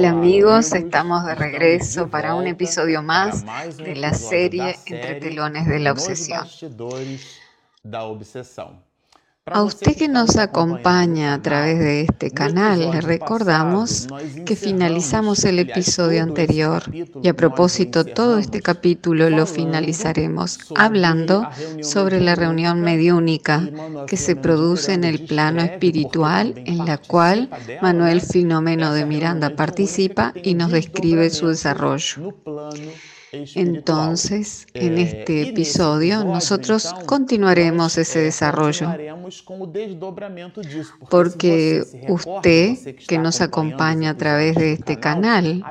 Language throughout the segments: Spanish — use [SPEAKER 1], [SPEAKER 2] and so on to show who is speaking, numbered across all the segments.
[SPEAKER 1] Hola amigos, estamos de regreso para un episodio más de la serie Entre telones de la obsesión. A usted que nos acompaña a través de este canal, le recordamos que finalizamos el episodio anterior y a propósito todo este capítulo lo finalizaremos hablando sobre la reunión mediúnica que se produce en el plano espiritual en la cual Manuel Filomeno de Miranda participa y nos describe su desarrollo. Entonces, en este episodio, nosotros continuaremos ese desarrollo, porque usted que nos acompaña a través de este canal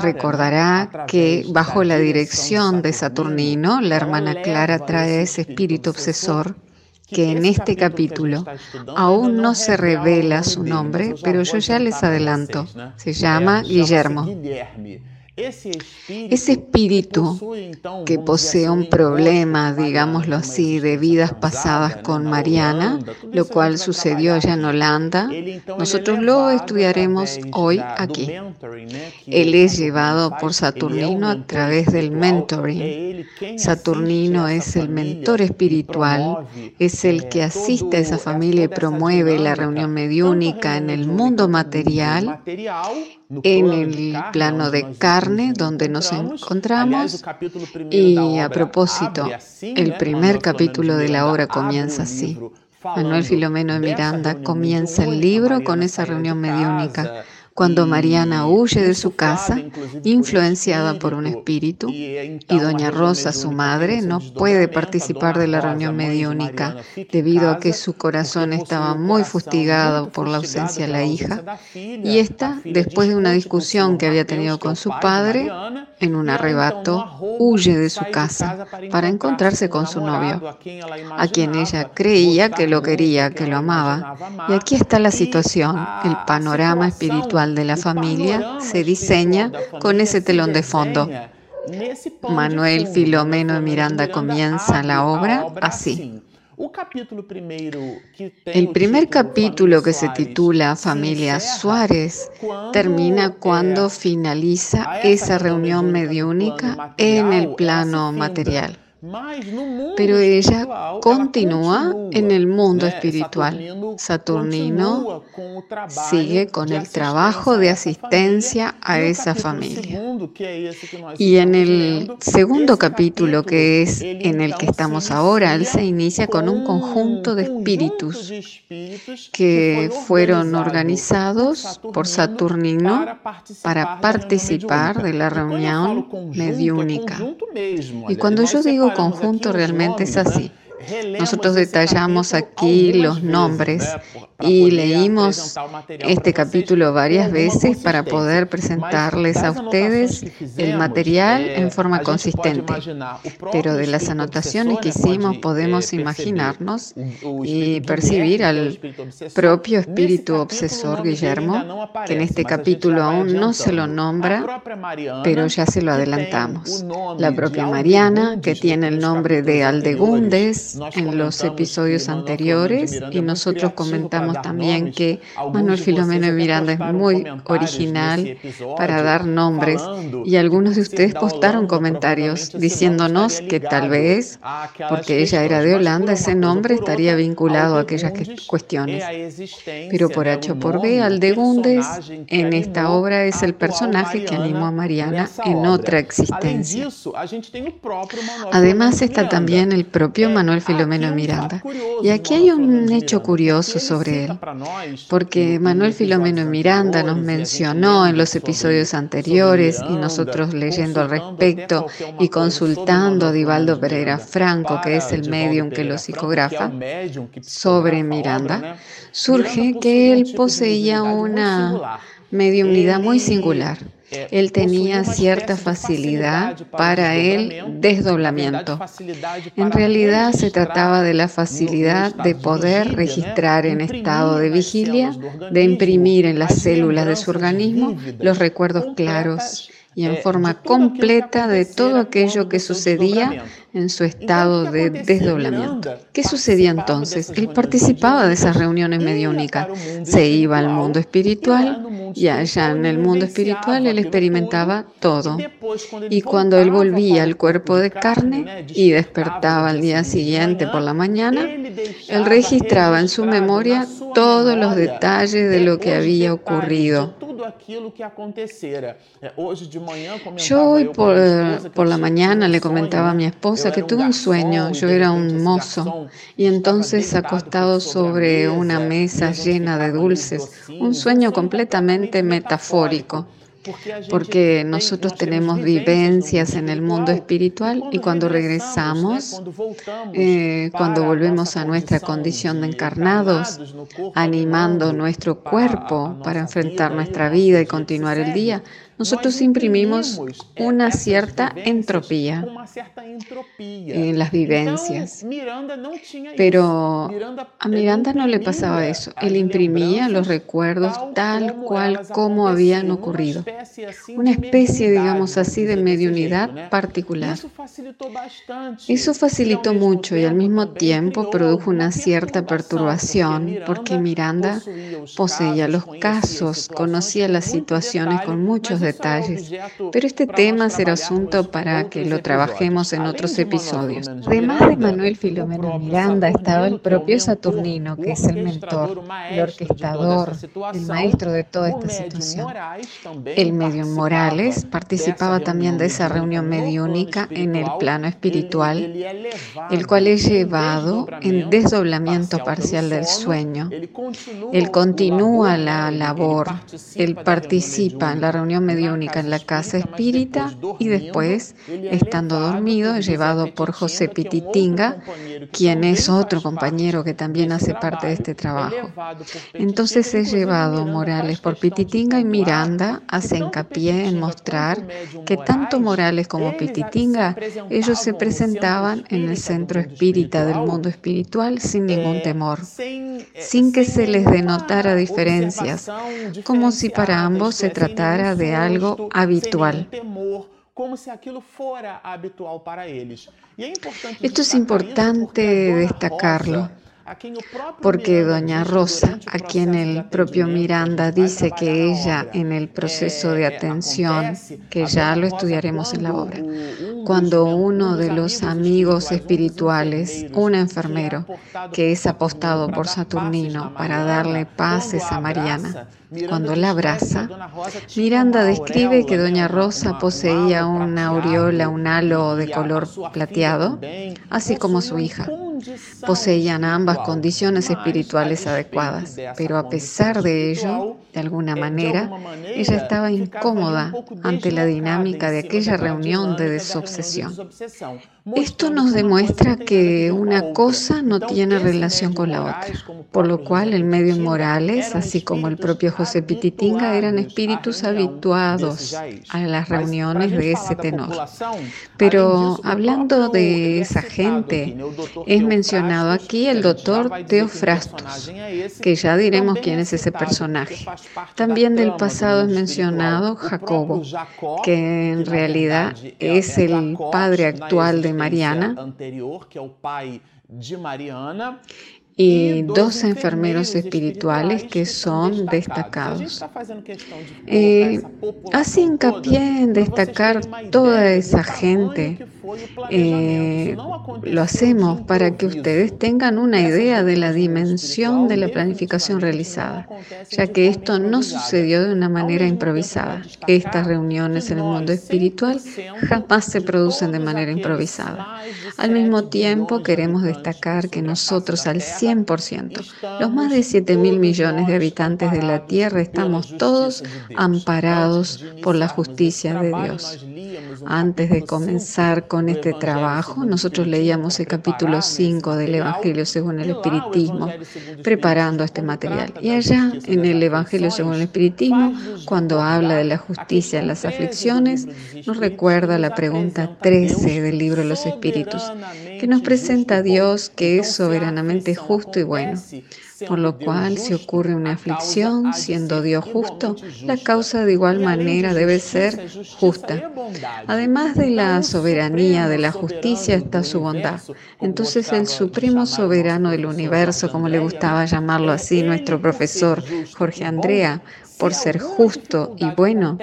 [SPEAKER 1] recordará que bajo la dirección de Saturnino, la hermana Clara trae ese espíritu obsesor que en este capítulo aún no se revela su nombre, pero yo ya les adelanto, se llama Guillermo. Ese espíritu que posee un problema, digámoslo así, de vidas pasadas con Mariana, lo cual sucedió allá en Holanda, nosotros lo estudiaremos hoy aquí. Él es llevado por Saturnino a través del mentoring. Saturnino es el mentor espiritual, es el que asiste a esa familia y promueve la reunión mediúnica en el mundo material en el plano de carne donde nos encontramos. Y a propósito, el primer capítulo de la obra comienza así. Manuel Filomeno de Miranda comienza el libro con esa reunión mediúnica cuando Mariana huye de su casa, influenciada por un espíritu, y doña Rosa, su madre, no puede participar de la reunión mediúnica debido a que su corazón estaba muy fustigado por la ausencia de la hija, y esta, después de una discusión que había tenido con su padre, en un arrebato, huye de su casa para encontrarse con su novio, a quien ella creía que lo quería, que lo amaba. Y aquí está la situación, el panorama espiritual de la familia se diseña con ese telón de fondo. Manuel Filomeno Miranda comienza la obra así. El primer capítulo que se titula Familia Suárez termina cuando finaliza esa reunión mediúnica en el plano material. Pero ella continúa en el mundo espiritual. Saturnino sigue con el trabajo de asistencia a esa familia. Y en el segundo capítulo, que es en el que estamos ahora, él se inicia con un conjunto de espíritus que fueron organizados por Saturnino para participar de la reunión mediúnica. Y cuando yo digo conjunto realmente es así. Nosotros detallamos aquí los nombres y leímos este capítulo varias veces para poder presentarles a ustedes el material en forma consistente. Pero de las anotaciones que hicimos podemos imaginarnos y percibir al propio espíritu obsesor Guillermo, que en este capítulo aún no se lo nombra, pero ya se lo adelantamos. La propia Mariana, que tiene el nombre de Aldegundes en los episodios anteriores y nosotros comentamos también que Manuel Filomeno Miranda es muy original para dar nombres y algunos de ustedes postaron comentarios diciéndonos que tal vez, porque ella era de Holanda, ese nombre estaría vinculado a aquellas cuestiones. Pero por H o por B, Aldegundes en esta obra es el personaje que animó a Mariana en otra existencia. Además está también el propio Manuel Filomeno Miranda. Y aquí hay un hecho curioso sobre porque Manuel Filomeno Miranda nos mencionó en los episodios anteriores y nosotros leyendo al respecto y consultando a Divaldo Pereira Franco, que es el medium que lo psicografa, sobre Miranda, surge que él poseía una mediunidad muy singular él tenía cierta facilidad para el desdoblamiento. En realidad se trataba de la facilidad de poder registrar en estado de vigilia, de imprimir en las células de su organismo los recuerdos claros y en forma completa de todo aquello que sucedía en su estado de desdoblamiento. ¿Qué sucedía entonces? Él participaba de esas reuniones mediúnicas, se iba al mundo espiritual y allá en el mundo espiritual él experimentaba todo. Y cuando él volvía al cuerpo de carne y despertaba al día siguiente por la mañana, él registraba en su memoria todos los detalles de lo que había ocurrido. Yo hoy por, por la mañana le comentaba a mi esposa que tuve un sueño, yo era un mozo y entonces acostado sobre una mesa llena de dulces, un sueño completamente metafórico porque nosotros tenemos vivencias en el mundo espiritual y cuando regresamos, eh, cuando volvemos a nuestra condición de encarnados, animando nuestro cuerpo para enfrentar nuestra vida y continuar el día, nosotros imprimimos una cierta entropía en las vivencias. Pero a Miranda no le pasaba eso. Él imprimía los recuerdos tal cual como habían ocurrido. Una especie, digamos así, de mediunidad particular. Eso facilitó mucho y al mismo tiempo produjo una cierta perturbación porque Miranda poseía los casos, conocía las situaciones con muchos detalles, pero este tema será asunto para que lo trabajemos en otros episodios. Además de Manuel Filomeno Miranda, estaba el propio Saturnino, que es el mentor, el orquestador, el maestro de toda esta situación. El medium Morales participaba también de esa reunión mediúnica en el plano espiritual, el cual es llevado en desdoblamiento parcial del sueño. Él continúa la labor, él participa en la reunión mediúnica en la casa espírita y después, estando dormido, llevado por José Pititinga, quien es otro compañero que también hace parte de este trabajo. Entonces es llevado Morales por Pititinga y Miranda hace hincapié en mostrar que tanto Morales como Pititinga, ellos se presentaban en el centro espírita del mundo espiritual sin ningún temor, sin que se les denotara diferencias, como si para ambos se tratara de algo habitual. Esto es importante destacarlo porque doña Rosa, a quien el propio Miranda dice que ella en el proceso de atención, que ya lo estudiaremos en la obra, cuando uno de los amigos espirituales, un enfermero, que es apostado por Saturnino para darle pases a Mariana, cuando la abraza, Miranda describe que Doña Rosa poseía una aureola, un halo de color plateado, así como su hija. Poseían ambas condiciones espirituales adecuadas, pero a pesar de ello, de alguna manera, ella estaba incómoda ante la dinámica de aquella reunión de desobsesión. Esto nos demuestra que una cosa no tiene relación con la otra, por lo cual el medio Morales, así como el propio José Pititinga, eran espíritus habituados a las reuniones de ese tenor. Pero hablando de esa gente, es mencionado aquí el doctor Teofrastos, que ya diremos quién es ese personaje. También del pasado es mencionado Jacobo, que en realidad es el padre actual de Mariana y dos enfermeros espirituales que son destacados. Eh, hace hincapié en destacar toda esa gente. Eh, lo hacemos para que ustedes tengan una idea de la dimensión de la planificación realizada, ya que esto no sucedió de una manera improvisada. Estas reuniones en el mundo espiritual jamás se producen de manera improvisada. Al mismo tiempo, queremos destacar que nosotros al 100%. Los más de 7 mil millones de habitantes de la Tierra estamos todos amparados por la justicia de Dios. Antes de comenzar con este trabajo, nosotros leíamos el capítulo 5 del Evangelio según el Espiritismo, preparando este material. Y allá, en el Evangelio según el Espiritismo, cuando habla de la justicia en las aflicciones, nos recuerda la pregunta 13 del libro de los Espíritus, que nos presenta a Dios que es soberanamente justo y bueno. por lo cual si ocurre una aflicción, siendo Dios justo, la causa de igual manera debe ser justa. Además de la soberanía, de la justicia, está su bondad. Entonces el supremo soberano del universo, como le gustaba llamarlo así nuestro profesor Jorge Andrea, por ser justo y bueno,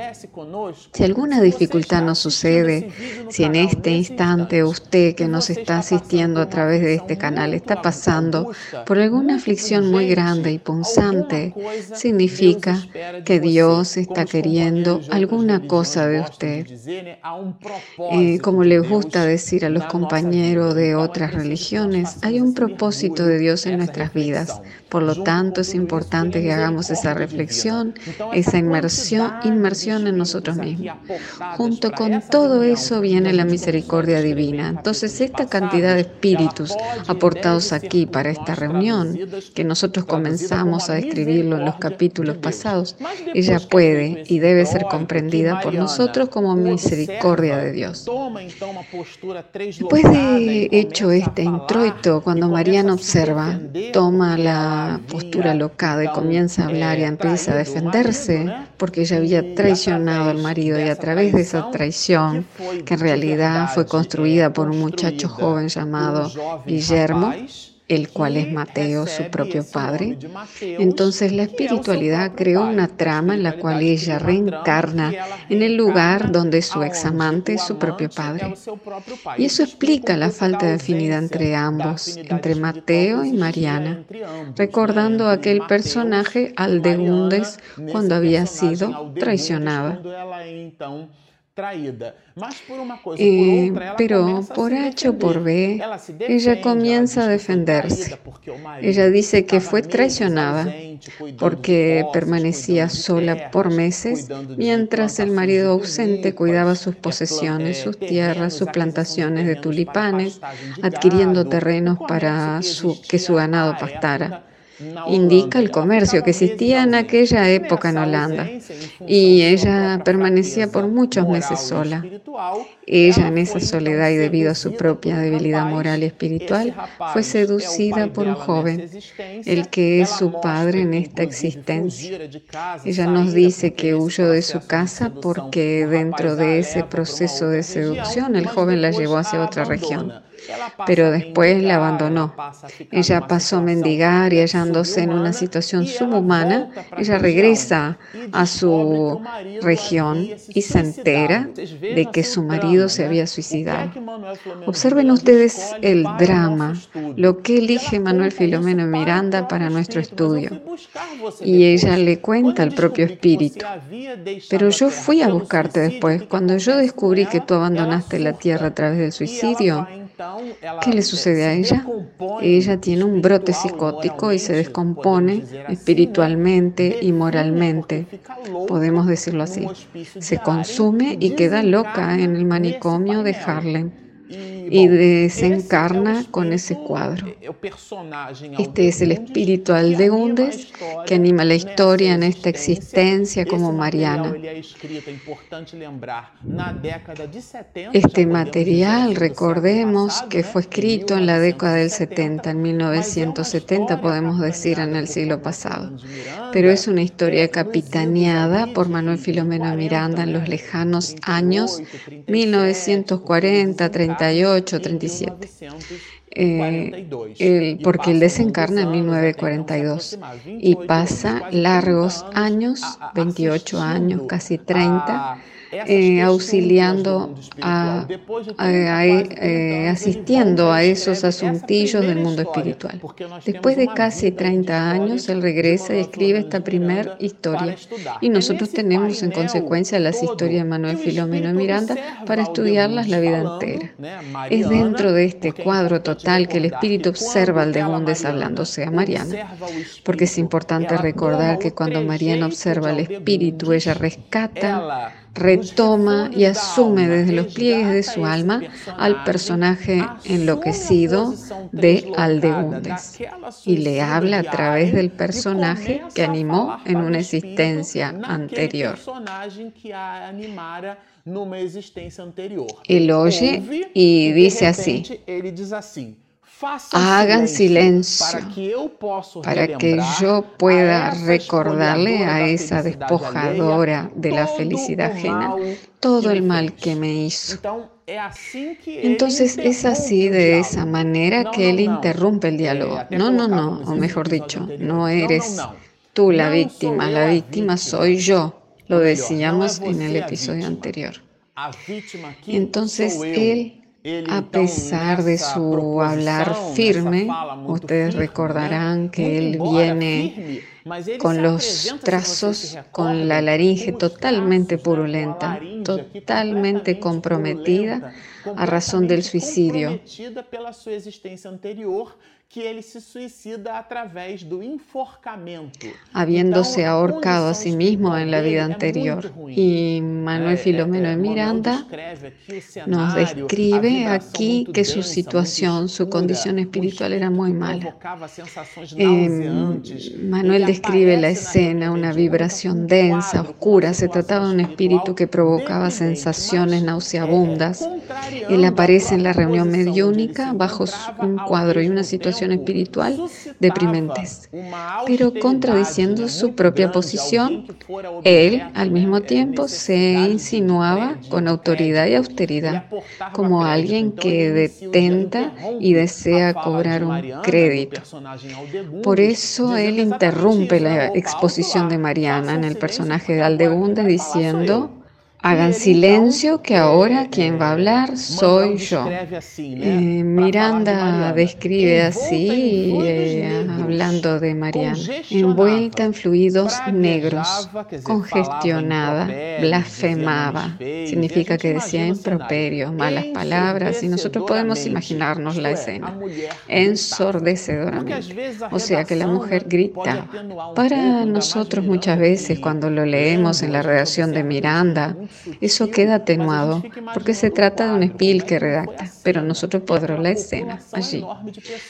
[SPEAKER 1] si alguna dificultad nos sucede, si en este instante usted que nos está asistiendo a través de este canal está pasando por alguna aflicción muy grande y punzante, significa que Dios está queriendo alguna cosa de usted. Como le gusta decir a los compañeros de otras religiones, hay un propósito de Dios en nuestras vidas. Por lo tanto, es importante que hagamos esa reflexión esa inmersión, inmersión en nosotros mismos. Junto con todo eso viene la misericordia divina. Entonces, esta cantidad de espíritus aportados aquí para esta reunión, que nosotros comenzamos a describirlo en los capítulos pasados, ella puede y debe ser comprendida por nosotros como misericordia de Dios. Después de hecho este introito, cuando Mariana observa, toma la postura locada y comienza a hablar y empieza a defender porque ella había traicionado al marido y a través de esa traición, que en realidad fue construida por un muchacho joven llamado Guillermo, el cual es Mateo, su propio padre. Entonces la espiritualidad creó una trama en la cual ella reencarna en el lugar donde su examante es su propio padre. Y eso explica la falta de afinidad entre ambos, entre Mateo y Mariana, recordando aquel personaje Aldegundes cuando había sido traicionada. Eh, pero por H o por B, ella comienza a defenderse. Ella dice que fue traicionada porque permanecía sola por meses mientras el marido ausente cuidaba sus posesiones, sus tierras, sus plantaciones de tulipanes, adquiriendo terrenos para que su ganado pastara indica el comercio que existía en aquella época en Holanda. Y ella permanecía por muchos meses sola. Ella en esa soledad y debido a su propia debilidad moral y espiritual fue seducida por un joven, el que es su padre en esta existencia. Ella nos dice que huyó de su casa porque dentro de ese proceso de seducción el joven la llevó hacia otra región pero después la abandonó. Ella pasó a mendigar y hallándose en una situación subhumana, ella regresa a su región y se entera de que su marido se había suicidado. Observen ustedes el drama, lo que elige Manuel Filomeno Miranda para nuestro estudio. Y ella le cuenta al propio espíritu. Pero yo fui a buscarte después, cuando yo descubrí que tú abandonaste la tierra a través del suicidio. ¿Qué le sucede a ella? Ella tiene un brote psicótico y se descompone espiritualmente y moralmente, podemos decirlo así. Se consume y queda loca en el manicomio de Harlem y desencarna con ese cuadro. Este es el espíritu Aldegundes que anima la historia en esta existencia como Mariana. Este material, recordemos que fue escrito en la década del 70, en 1970 podemos decir en el siglo pasado, pero es una historia capitaneada por Manuel Filomeno Miranda en los lejanos años 1940, 38, 37. Eh, porque él desencarna en 1942 y pasa largos años, 28 años, casi 30, eh, auxiliando, a, eh, asistiendo a esos asuntillos del mundo espiritual. Después de casi 30 años, él regresa y escribe esta primera historia. Y nosotros tenemos en consecuencia las historias de Manuel Filomeno y Miranda para estudiarlas la vida entera. Es dentro de este cuadro total que el espíritu observa al Degundes hablándose a Mariana, porque es importante recordar que cuando Mariana observa al espíritu, ella rescata retoma y asume desde los pliegues de su alma al personaje enloquecido de Aldegundes y le habla a través del personaje que animó en una existencia anterior. Él oye y dice así. Hagan silencio para que yo pueda recordarle a esa despojadora de la felicidad ajena todo el mal que me hizo. Entonces es así, de esa manera que él interrumpe el diálogo. No, no, no, o mejor dicho, no eres tú la víctima, la víctima soy yo. Lo decíamos en el episodio anterior. Entonces él a pesar de su hablar firme, ustedes recordarán que él viene con los trazos, con la laringe totalmente purulenta, totalmente comprometida a razón del suicidio que él se suicida a través do enforcamento. Habiéndose ahorcado a sí mismo en la vida anterior. Y Manuel Filomeno de Miranda nos describe aquí que su situación, su condición espiritual era muy mala. Em, Manuel describe la escena, una vibración densa, oscura. Se trataba de un espíritu que provocaba sensaciones nauseabundas. Él aparece en la reunión mediúnica bajo un cuadro y una situación espiritual deprimentes, pero contradiciendo su propia posición, él al mismo tiempo se insinuaba con autoridad y austeridad, como alguien que detenta y desea cobrar un crédito. Por eso él interrumpe la exposición de Mariana en el personaje de Aldegunde diciendo, Hagan silencio que ahora quien va a hablar soy yo. Eh, Miranda describe así, eh, hablando de Mariana, envuelta en fluidos negros, congestionada, blasfemaba. Significa que decía improperios, malas palabras, y nosotros podemos imaginarnos la escena, ensordecedoramente. O sea que la mujer grita. Para nosotros muchas veces cuando lo leemos en la redacción de Miranda, eso queda atenuado porque se trata de un espíritu que redacta, pero nosotros podremos la escena allí,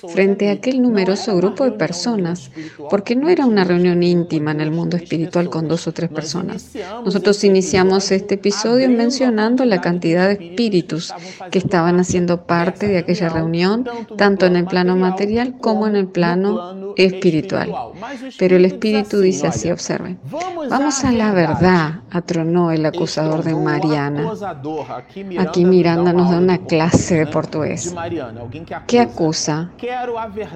[SPEAKER 1] frente a aquel numeroso grupo de personas, porque no era una reunión íntima en el mundo espiritual con dos o tres personas. Nosotros iniciamos este episodio mencionando la cantidad de espíritus que estaban haciendo parte de aquella reunión, tanto en el plano material como en el plano espiritual. Pero el espíritu dice así, observen, vamos a la verdad, atronó el acusador de Mariana. Aquí Miranda nos da una clase de portugués. ¿Qué acusa?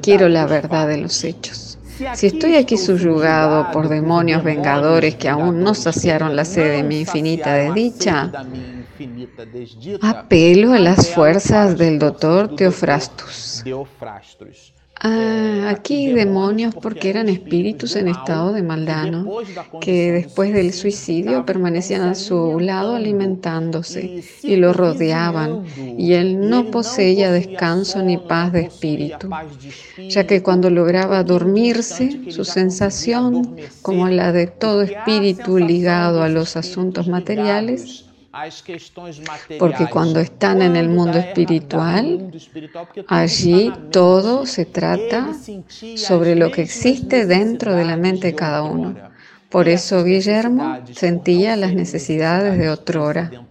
[SPEAKER 1] Quiero la verdad de los hechos. Si estoy aquí subyugado por demonios vengadores que aún no saciaron la sed de mi infinita desdicha, apelo a las fuerzas del doctor Teofrastus. Ah, aquí demonios porque eran espíritus en estado de maldad, que después del suicidio permanecían a su lado alimentándose y lo rodeaban, y él no poseía descanso ni paz de espíritu, ya que cuando lograba dormirse, su sensación, como la de todo espíritu ligado a los asuntos materiales, porque cuando están en el mundo espiritual, allí todo se trata sobre lo que existe dentro de la mente de cada uno. Por eso Guillermo sentía las necesidades de otrora.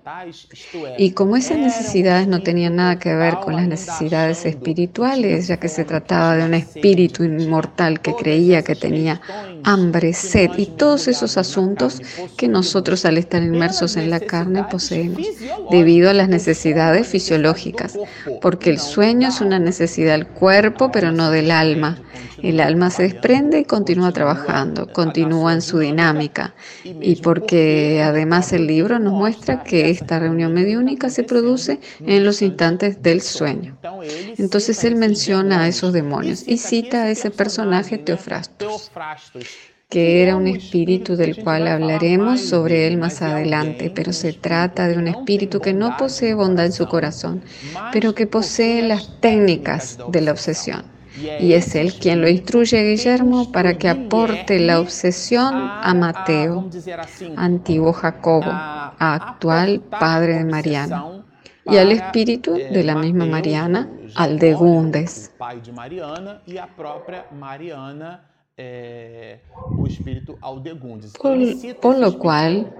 [SPEAKER 1] Y como esas necesidades no tenían nada que ver con las necesidades espirituales, ya que se trataba de un espíritu inmortal que creía que tenía hambre, sed y todos esos asuntos que nosotros al estar inmersos en la carne poseemos, debido a las necesidades fisiológicas, porque el sueño es una necesidad del cuerpo, pero no del alma. El alma se desprende y continúa trabajando, continúa en su dinámica, y porque además el libro nos muestra que esta reunión mediúnica se produce en los instantes del sueño. Entonces él menciona a esos demonios y cita a ese personaje Teofrastos que era un espíritu del cual hablaremos sobre él más adelante, pero se trata de un espíritu que no posee bondad en su corazón, pero que posee las técnicas de la obsesión. Y es él quien lo instruye a Guillermo para que aporte la obsesión a Mateo, antiguo Jacobo, actual padre de Mariana, y al espíritu de la misma Mariana, al de Gundes. Por, lo cual,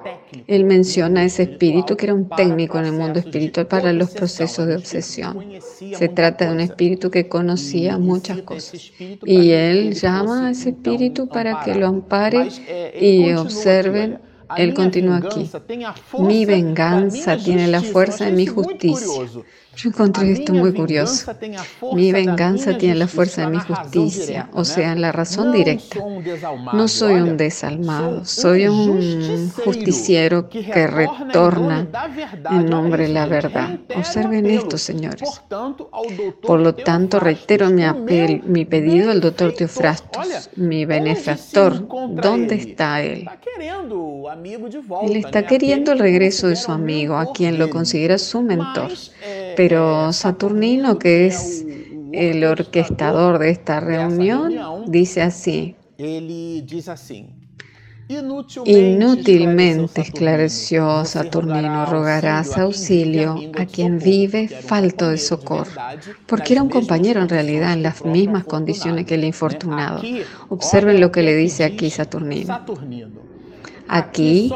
[SPEAKER 1] él menciona ese espíritu que era un técnico en el mundo espiritual para los procesos de obsesión. Se trata de un espíritu que conocía muchas cosas. Y él llama a ese espíritu para que lo ampare y observen él continúa aquí. Mi venganza tiene la fuerza de mi justicia. Yo encontré esto muy curioso. Mi venganza tiene la fuerza de mi justicia, o sea, la razón directa. No soy un desalmado, soy un justiciero que retorna en nombre de la verdad. Observen esto, señores. Por lo tanto, reitero mi, apel, mi pedido al doctor Teofrastos, mi benefactor. ¿Dónde está él? Él está queriendo el regreso de su amigo, a quien lo considera su mentor. Pero Saturnino, que es el orquestador de esta reunión, dice así. Inútilmente, esclareció Saturnino, rogarás auxilio a quien vive falto de socorro, porque era un compañero en realidad en las mismas condiciones que el infortunado. Observen lo que le dice aquí Saturnino. Aquí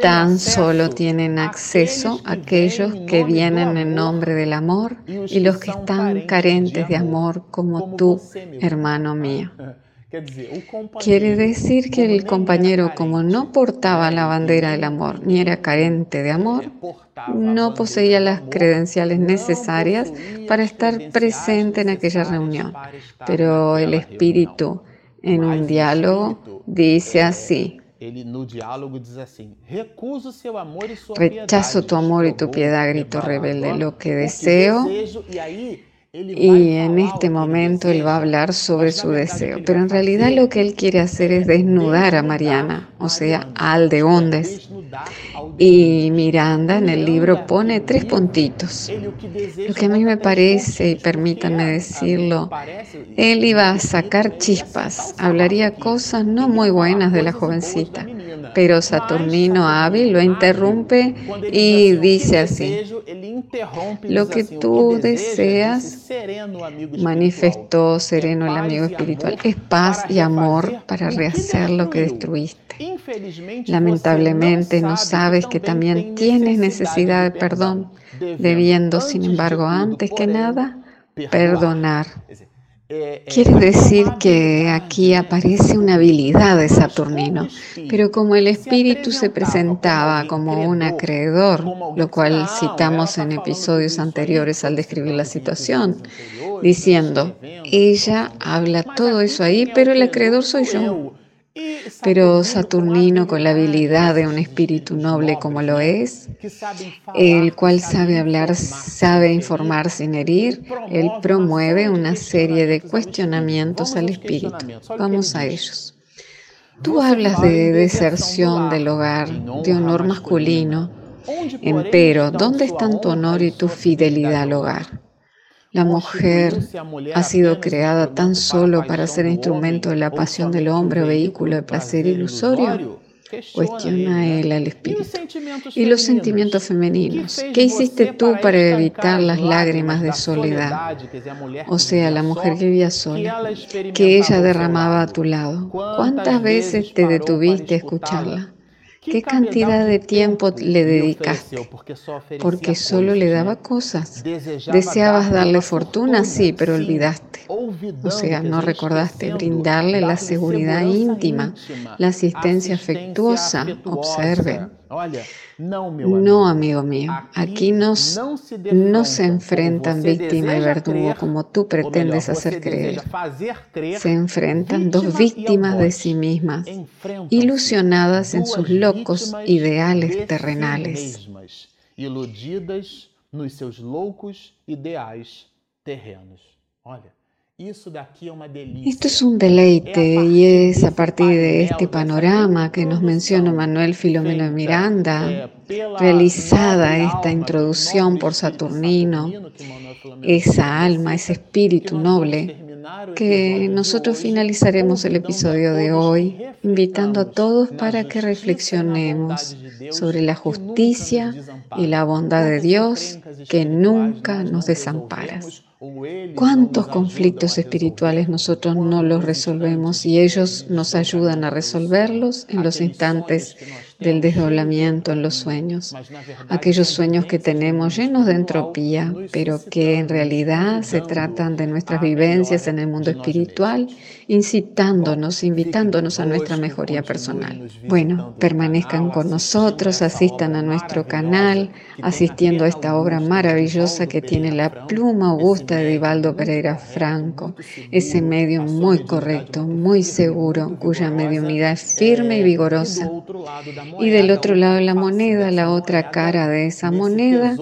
[SPEAKER 1] tan solo tienen acceso aquellos que vienen en nombre del amor y los que están carentes de amor como tú, hermano mío. Quiere decir que el compañero, como no portaba la bandera del amor ni era carente de amor, no poseía las credenciales necesarias para estar presente en aquella reunión. Pero el espíritu en un diálogo dice así, Rechazo tu amor y tu piedad, grito rebelde. Lo que deseo y en este momento él va a hablar sobre su deseo, pero en realidad lo que él quiere hacer es desnudar a Mariana, o sea, a Aldeondes. Y Miranda en el libro pone tres puntitos. Lo que a mí me parece, y permítanme decirlo, él iba a sacar chispas, hablaría cosas no muy buenas de la jovencita, pero Saturnino hábil lo interrumpe y dice así, lo que tú deseas, manifestó sereno el amigo espiritual, es paz y amor para rehacer lo que destruiste. Lamentablemente no sabes que también tienes necesidad de perdón, debiendo, sin embargo, antes que nada, perdonar. Quiere decir que aquí aparece una habilidad de Saturnino, pero como el espíritu se presentaba como un acreedor, lo cual citamos en episodios anteriores al describir la situación, diciendo, ella habla todo eso ahí, pero el acreedor soy yo. Pero Saturnino, con la habilidad de un espíritu noble como lo es, el cual sabe hablar, sabe informar sin herir, él promueve una serie de cuestionamientos al espíritu. Vamos a ellos. Tú hablas de deserción del hogar, de honor masculino, empero, ¿dónde están tu honor y tu fidelidad al hogar? La mujer ha sido creada tan solo para ser instrumento de la pasión del hombre o vehículo de placer ilusorio. Cuestiona él al espíritu. Y los sentimientos femeninos. ¿Qué hiciste tú para evitar las lágrimas de soledad? O sea, la mujer que vivía sola, que ella derramaba a tu lado. ¿Cuántas veces te detuviste a escucharla? ¿Qué cantidad de tiempo le dedicaste? Porque solo le daba cosas. Deseabas darle fortuna, sí, pero olvidaste. O sea, no recordaste brindarle la seguridad íntima, la asistencia afectuosa. Observe. No, amigo mío, aquí no se enfrentan víctima y verdugo como tú pretendes hacer creer. Se enfrentan dos víctimas de sí mismas, ilusionadas en sus locos ideales terrenales. Iludidas nos seus loucos ideais terrenos. Olha. Esto es un deleite y es a partir de este panorama que nos menciona Manuel Filomeno de Miranda, realizada esta introducción por Saturnino, esa alma, ese espíritu noble, que nosotros finalizaremos el episodio de hoy invitando a todos para que reflexionemos sobre la justicia y la bondad de Dios que nunca nos desamparas. ¿Cuántos conflictos espirituales nosotros no los resolvemos y ellos nos ayudan a resolverlos en los instantes del desdoblamiento en los sueños, aquellos sueños que tenemos llenos de entropía, pero que en realidad se tratan de nuestras vivencias en el mundo espiritual, incitándonos, invitándonos a nuestra mejoría personal. Bueno, permanezcan con nosotros, asistan a nuestro canal, asistiendo a esta obra maravillosa que tiene la pluma augusta de Divaldo Pereira Franco, ese medio muy correcto, muy seguro, cuya mediunidad es firme y vigorosa y del otro lado de la moneda, la otra cara de esa moneda,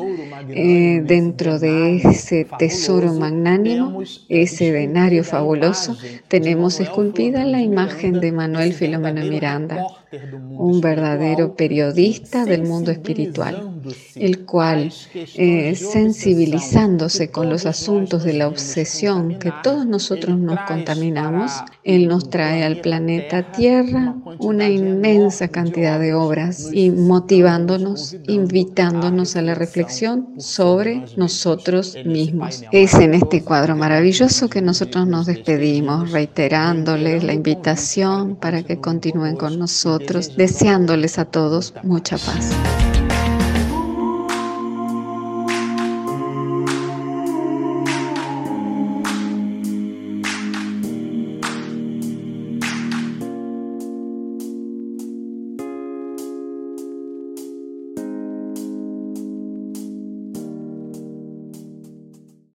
[SPEAKER 1] eh, dentro de ese tesoro magnánimo, ese denario fabuloso, tenemos esculpida la imagen de Manuel Filomeno Miranda un verdadero periodista del mundo espiritual, el cual, eh, sensibilizándose con los asuntos de la obsesión que todos nosotros nos contaminamos, Él nos trae al planeta Tierra una inmensa cantidad de obras y motivándonos, invitándonos a la reflexión sobre nosotros mismos. Es en este cuadro maravilloso que nosotros nos despedimos, reiterándoles la invitación para que continúen con nosotros deseándoles a todos mucha paz.